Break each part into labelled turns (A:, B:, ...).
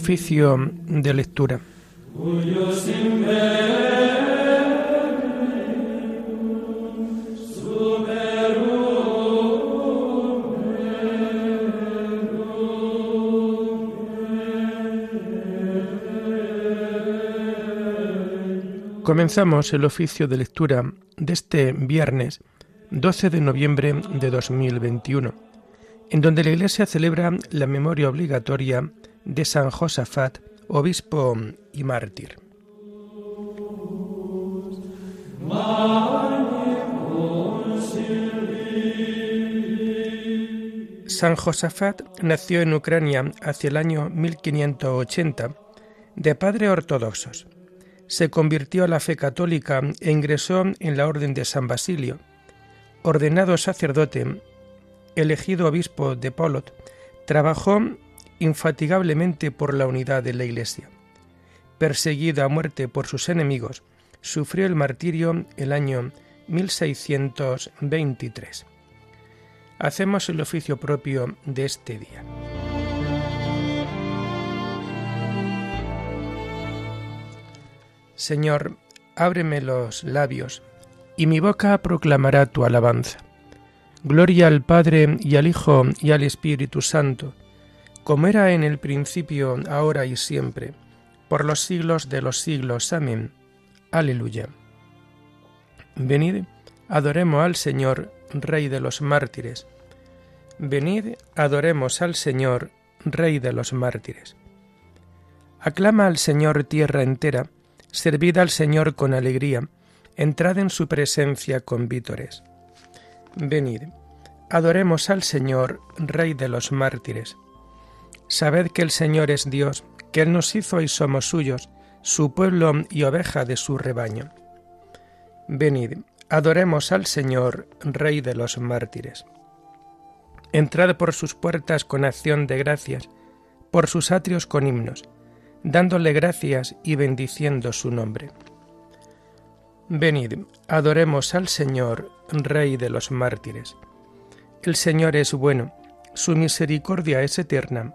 A: Oficio de lectura. Comenzamos el oficio de lectura de este viernes 12 de noviembre de 2021, en donde la Iglesia celebra la memoria obligatoria de San Josafat, obispo y mártir. San Josafat nació en Ucrania hacia el año 1580 de padres ortodoxos se convirtió a la fe católica e ingresó en la Orden de San Basilio. Ordenado sacerdote, elegido obispo de Polot, trabajó infatigablemente por la unidad de la Iglesia. Perseguido a muerte por sus enemigos, sufrió el martirio el año 1623. Hacemos el oficio propio de este día. Señor, ábreme los labios, y mi boca proclamará tu alabanza. Gloria al Padre y al Hijo y al Espíritu Santo, como era en el principio, ahora y siempre, por los siglos de los siglos. Amén. Aleluya. Venid, adoremos al Señor, Rey de los mártires. Venid, adoremos al Señor, Rey de los mártires. Aclama al Señor tierra entera, Servid al Señor con alegría, entrad en su presencia con vítores. Venid, adoremos al Señor, Rey de los mártires. Sabed que el Señor es Dios, que Él nos hizo y somos suyos, su pueblo y oveja de su rebaño. Venid, adoremos al Señor, Rey de los mártires. Entrad por sus puertas con acción de gracias, por sus atrios con himnos dándole gracias y bendiciendo su nombre. Venid, adoremos al Señor, Rey de los mártires. El Señor es bueno, su misericordia es eterna,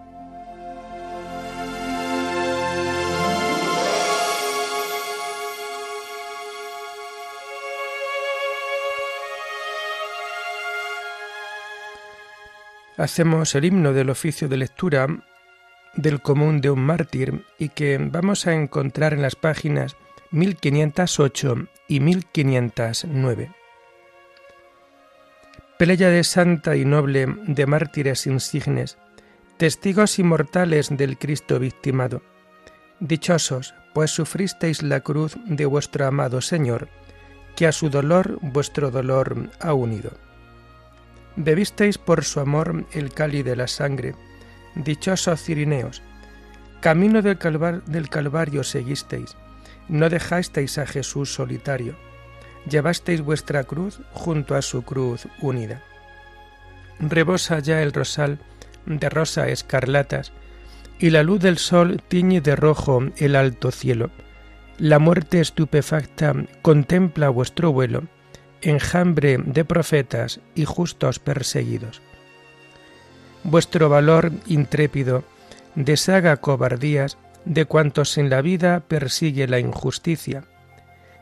A: Hacemos el himno del oficio de lectura del común de un mártir y que vamos a encontrar en las páginas 1508 y 1509. de santa y noble de mártires insignes, testigos inmortales del Cristo victimado. Dichosos, pues sufristeis la cruz de vuestro amado Señor, que a su dolor vuestro dolor ha unido. Bebisteis por su amor el cáliz de la sangre, dichosos cirineos, camino del, del Calvario seguisteis, no dejasteis a Jesús solitario, llevasteis vuestra cruz junto a su cruz unida. Rebosa ya el rosal de rosa escarlatas, y la luz del sol tiñe de rojo el alto cielo. La muerte estupefacta contempla vuestro vuelo, enjambre de profetas y justos perseguidos. Vuestro valor intrépido deshaga cobardías de cuantos en la vida persigue la injusticia.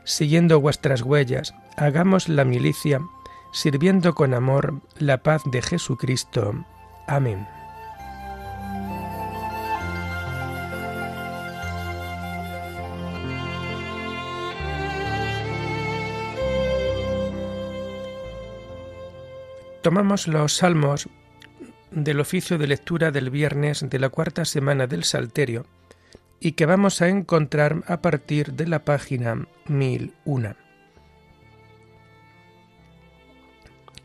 A: Siguiendo vuestras huellas, hagamos la milicia, sirviendo con amor la paz de Jesucristo. Amén. Tomamos los salmos del oficio de lectura del viernes de la cuarta semana del Salterio y que vamos a encontrar a partir de la página 1001.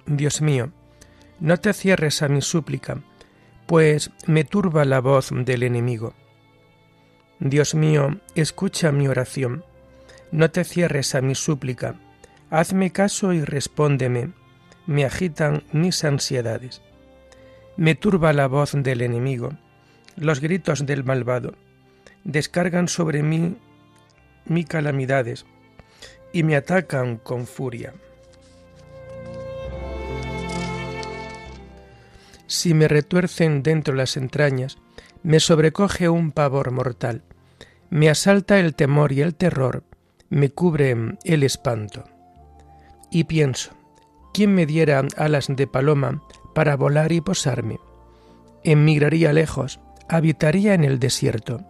A: Dios mío, no te cierres a mi súplica, pues me turba la voz del enemigo. Dios mío, escucha mi oración, no te cierres a mi súplica, Hazme caso y respóndeme, me agitan mis ansiedades. Me turba la voz del enemigo, los gritos del malvado, descargan sobre mí mis calamidades y me atacan con furia. Si me retuercen dentro las entrañas, me sobrecoge un pavor mortal, me asalta el temor y el terror, me cubre el espanto. Y pienso, ¿quién me diera alas de paloma para volar y posarme? Emigraría lejos, habitaría en el desierto.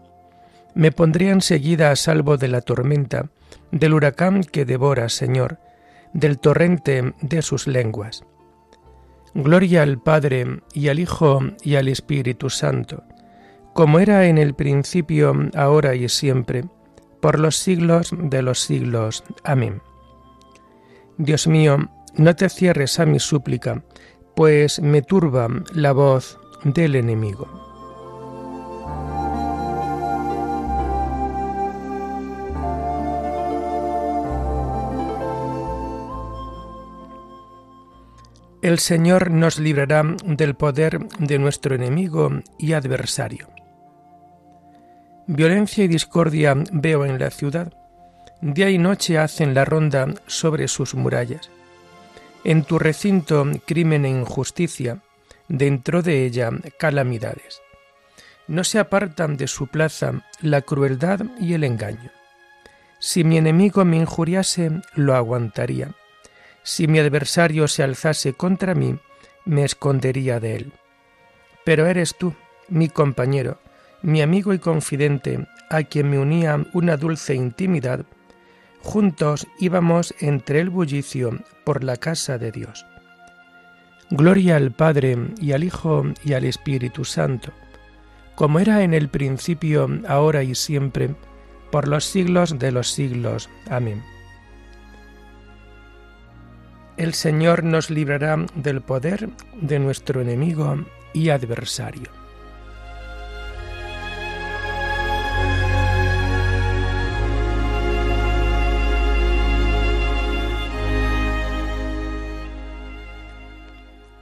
A: Me pondría enseguida a salvo de la tormenta, del huracán que devora, Señor, del torrente de sus lenguas. Gloria al Padre y al Hijo y al Espíritu Santo, como era en el principio, ahora y siempre, por los siglos de los siglos. Amén. Dios mío, no te cierres a mi súplica, pues me turba la voz del enemigo. El Señor nos librará del poder de nuestro enemigo y adversario. Violencia y discordia veo en la ciudad. Día y noche hacen la ronda sobre sus murallas. En tu recinto crimen e injusticia, dentro de ella calamidades. No se apartan de su plaza la crueldad y el engaño. Si mi enemigo me injuriase, lo aguantaría si mi adversario se alzase contra mí, me escondería de él. Pero eres tú, mi compañero, mi amigo y confidente, a quien me unía una dulce intimidad, juntos íbamos entre el bullicio por la casa de Dios. Gloria al Padre y al Hijo y al Espíritu Santo, como era en el principio, ahora y siempre, por los siglos de los siglos. Amén el Señor nos librará del poder de nuestro enemigo y adversario.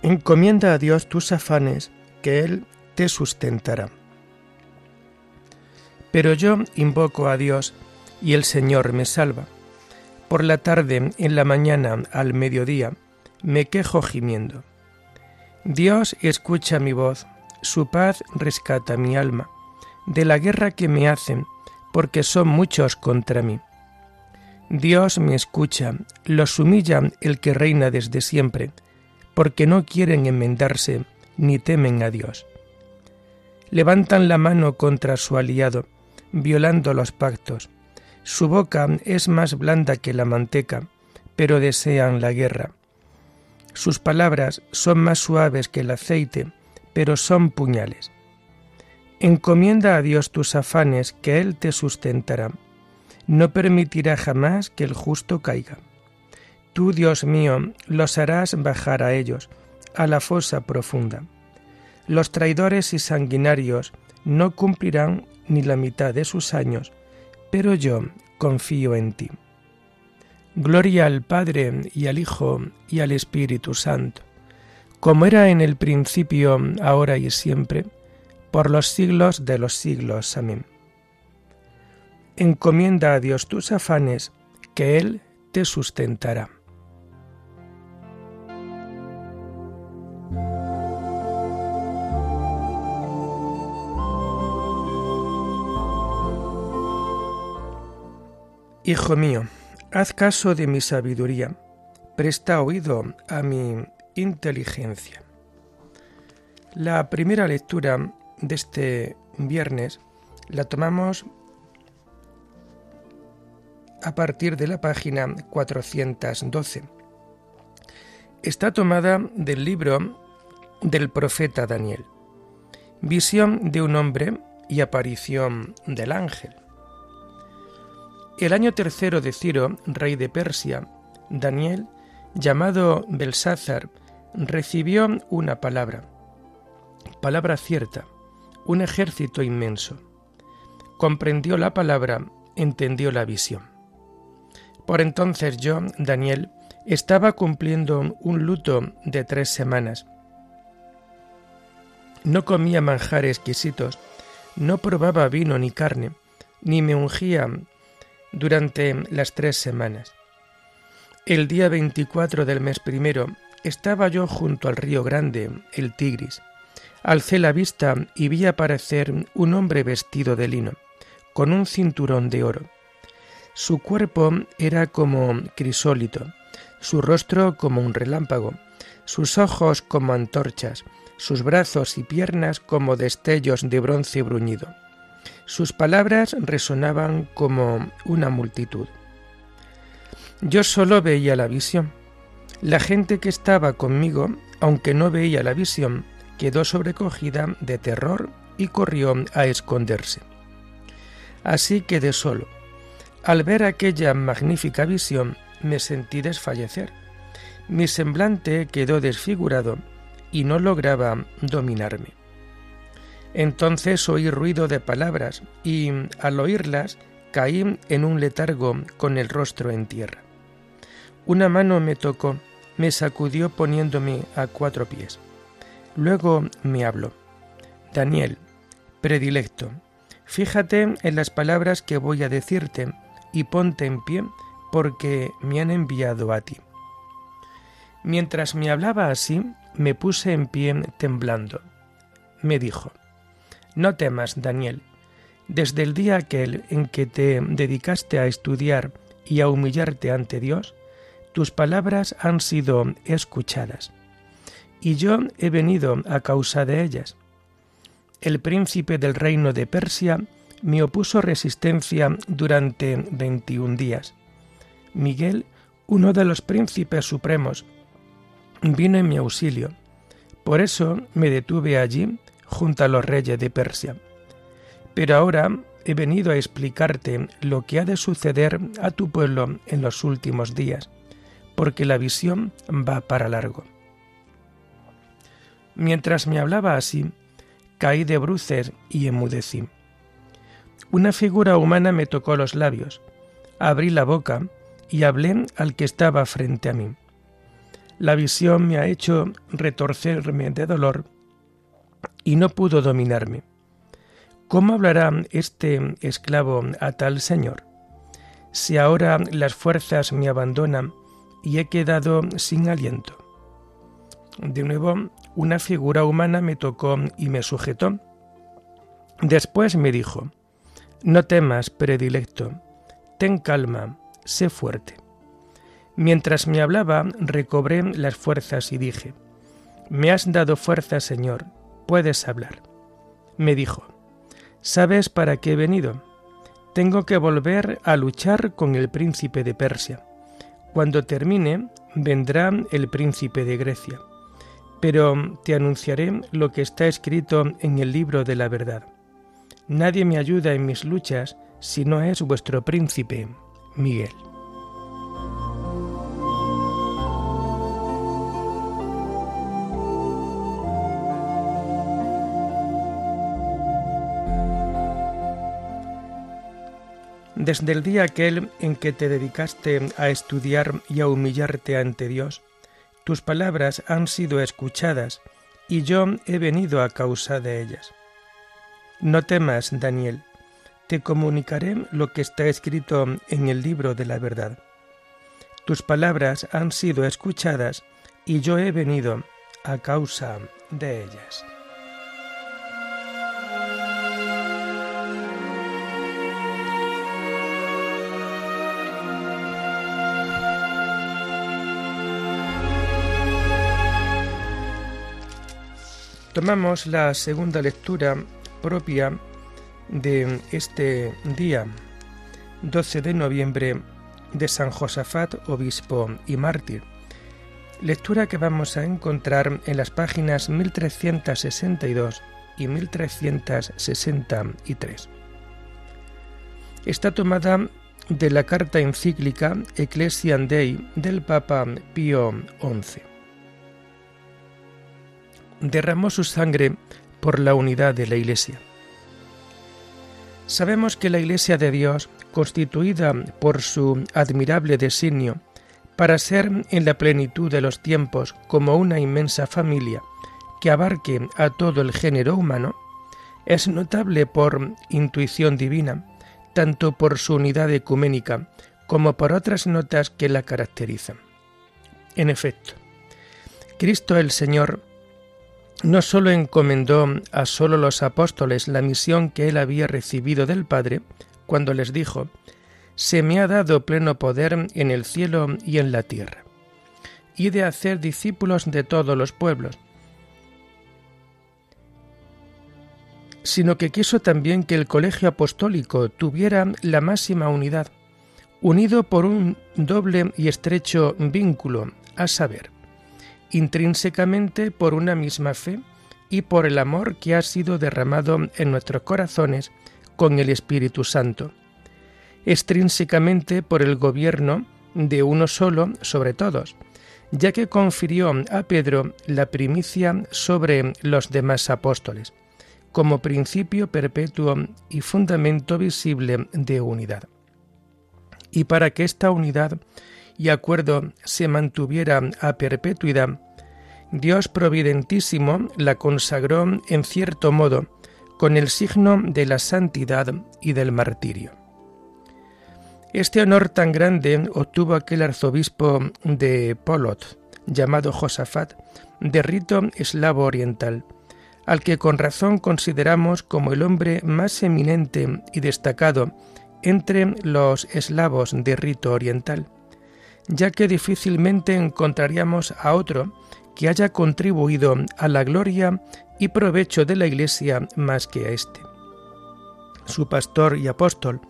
A: Encomienda a Dios tus afanes, que Él te sustentará. Pero yo invoco a Dios, y el Señor me salva. Por la tarde, en la mañana, al mediodía, me quejo gimiendo. Dios escucha mi voz, su paz rescata mi alma, de la guerra que me hacen, porque son muchos contra mí. Dios me escucha, los humilla el que reina desde siempre, porque no quieren enmendarse ni temen a Dios. Levantan la mano contra su aliado, violando los pactos, su boca es más blanda que la manteca, pero desean la guerra. Sus palabras son más suaves que el aceite, pero son puñales. Encomienda a Dios tus afanes, que Él te sustentará. No permitirá jamás que el justo caiga. Tú, Dios mío, los harás bajar a ellos, a la fosa profunda. Los traidores y sanguinarios no cumplirán ni la mitad de sus años, pero yo confío en ti. Gloria al Padre y al Hijo y al Espíritu Santo, como era en el principio, ahora y siempre, por los siglos de los siglos. Amén. Encomienda a Dios tus afanes, que Él te sustentará. Hijo mío, haz caso de mi sabiduría, presta oído a mi inteligencia. La primera lectura de este viernes la tomamos a partir de la página 412. Está tomada del libro del profeta Daniel. Visión de un hombre y aparición del ángel. El año tercero de Ciro, rey de Persia, Daniel, llamado Belsázar, recibió una palabra, palabra cierta, un ejército inmenso. Comprendió la palabra, entendió la visión. Por entonces yo, Daniel, estaba cumpliendo un luto de tres semanas. No comía manjares exquisitos, no probaba vino ni carne, ni me ungía durante las tres semanas. El día 24 del mes primero estaba yo junto al río Grande, el Tigris. Alcé la vista y vi aparecer un hombre vestido de lino, con un cinturón de oro. Su cuerpo era como crisólito, su rostro como un relámpago, sus ojos como antorchas, sus brazos y piernas como destellos de bronce bruñido. Sus palabras resonaban como una multitud. Yo solo veía la visión. La gente que estaba conmigo, aunque no veía la visión, quedó sobrecogida de terror y corrió a esconderse. Así quedé solo. Al ver aquella magnífica visión, me sentí desfallecer. Mi semblante quedó desfigurado y no lograba dominarme. Entonces oí ruido de palabras y, al oírlas, caí en un letargo con el rostro en tierra. Una mano me tocó, me sacudió poniéndome a cuatro pies. Luego me habló. Daniel, predilecto, fíjate en las palabras que voy a decirte y ponte en pie porque me han enviado a ti. Mientras me hablaba así, me puse en pie temblando. Me dijo, No temas, Daniel. Desde el día aquel en que te dedicaste a estudiar y a humillarte ante Dios, tus palabras han sido escuchadas, y yo he venido a causa de ellas. El príncipe del reino de Persia me opuso resistencia durante veintiún días. Miguel, uno de los príncipes supremos, vino en mi auxilio. Por eso me detuve allí junto a los reyes de Persia. Pero ahora he venido a explicarte lo que ha de suceder a tu pueblo en los últimos días porque la visión va para largo. Mientras me hablaba así, caí de bruces y emudecí. Una figura humana me tocó los labios, abrí la boca y hablé al que estaba frente a mí. La visión me ha hecho retorcerme de dolor y no pudo dominarme. ¿Cómo hablará este esclavo a tal señor? Si ahora las fuerzas me abandonan y he quedado sin aliento. De nuevo, una figura humana me tocó y me sujetó. Después me dijo, No temas, predilecto, ten calma, sé fuerte. Mientras me hablaba, recobré las fuerzas y dije, Me has dado fuerza, Señor, puedes hablar. Me dijo, ¿sabes para qué he venido? Tengo que volver a luchar con el príncipe de Persia cuando termine, vendrá el príncipe de Grecia. Pero te anunciaré lo que está escrito en el libro de la verdad. Nadie me ayuda en mis luchas si no es vuestro príncipe, Miguel. Desde el día aquel en que te dedicaste a estudiar y a humillarte ante Dios, tus palabras han sido escuchadas y yo he venido a causa de ellas. No temas, Daniel, te comunicaré lo que está escrito en el libro de la verdad. Tus palabras han sido escuchadas y yo he venido a causa de ellas. Tomamos la segunda lectura propia de este día, 12 de noviembre, de San Josafat, obispo y mártir. Lectura que vamos a encontrar en las páginas 1362 y 1363. Está tomada de la carta encíclica Ecclesiam Dei del Papa Pío XI derramó su sangre por la unidad de la Iglesia. Sabemos que la Iglesia de Dios, constituida por su admirable designio para ser en la plenitud de los tiempos como una inmensa familia que abarque a todo el género humano, es notable por intuición divina, tanto por su unidad ecuménica como por otras notas que la caracterizan. En efecto, Cristo el Señor no sólo encomendó a solo los apóstoles la misión que él había recibido del Padre, cuando les dijo, Se me ha dado pleno poder en el cielo y en la tierra, y de hacer discípulos de todos los pueblos, sino que quiso también que el colegio apostólico tuviera la máxima unidad, unido por un doble y estrecho vínculo, a saber, intrínsecamente por una misma fe y por el amor que ha sido derramado en nuestros corazones con el Espíritu Santo, extrínsecamente por el gobierno de uno solo sobre todos, ya que confirió a Pedro la primicia sobre los demás apóstoles, como principio perpetuo y fundamento visible de unidad. Y para que esta unidad y acuerdo se mantuviera a perpetuidad, Dios providentísimo la consagró en cierto modo con el signo de la santidad y del martirio. Este honor tan grande obtuvo aquel arzobispo de Polot, llamado Josafat, de rito eslavo oriental, al que con razón consideramos como el hombre más eminente y destacado entre los eslavos de rito oriental ya que difícilmente encontraríamos a otro que haya contribuido a la gloria y provecho de la Iglesia más que a éste. Su pastor y apóstol,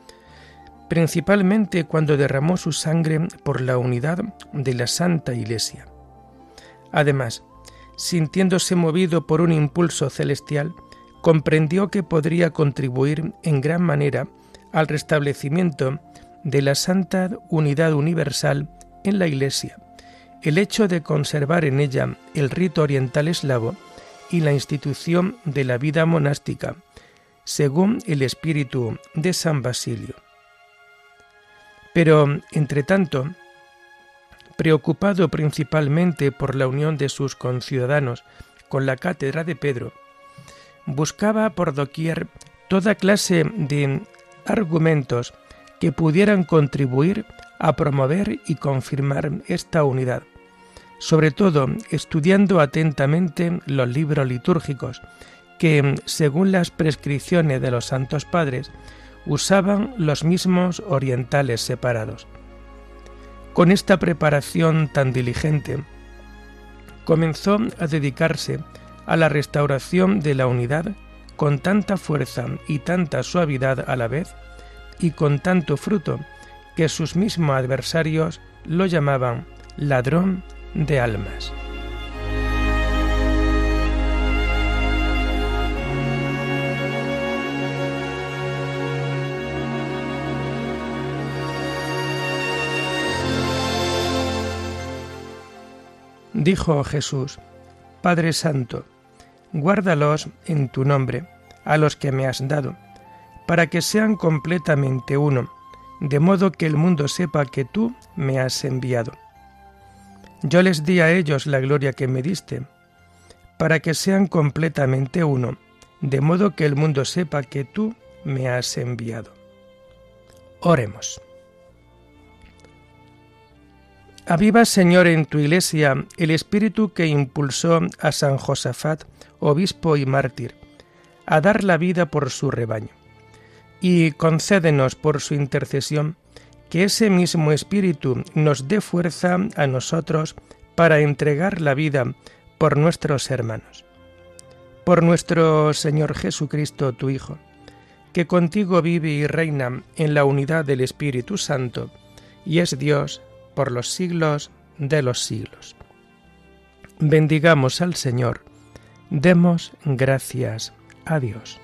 A: principalmente cuando derramó su sangre por la unidad de la Santa Iglesia. Además, sintiéndose movido por un impulso celestial, comprendió que podría contribuir en gran manera al restablecimiento de la santa unidad universal en la Iglesia, el hecho de conservar en ella el rito oriental eslavo y la institución de la vida monástica, según el espíritu de San Basilio. Pero, entre tanto, preocupado principalmente por la unión de sus conciudadanos con la cátedra de Pedro, buscaba por doquier toda clase de argumentos que pudieran contribuir a promover y confirmar esta unidad, sobre todo estudiando atentamente los libros litúrgicos que, según las prescripciones de los santos padres, usaban los mismos orientales separados. Con esta preparación tan diligente, comenzó a dedicarse a la restauración de la unidad con tanta fuerza y tanta suavidad a la vez y con tanto fruto que sus mismos adversarios lo llamaban ladrón de almas. Dijo Jesús, Padre Santo, guárdalos en tu nombre, a los que me has dado, para que sean completamente uno de modo que el mundo sepa que tú me has enviado. Yo les di a ellos la gloria que me diste, para que sean completamente uno, de modo que el mundo sepa que tú me has enviado. Oremos. Aviva, Señor, en tu iglesia el espíritu que impulsó a San Josafat, obispo y mártir, a dar la vida por su rebaño y concédenos por su intercesión que ese mismo Espíritu nos dé fuerza a nosotros para entregar la vida por nuestros hermanos. Por nuestro Señor Jesucristo, tu Hijo, que contigo vive y reina en la unidad del Espíritu Santo, y es Dios por los siglos de los siglos. Bendigamos al Señor, demos gracias a Dios.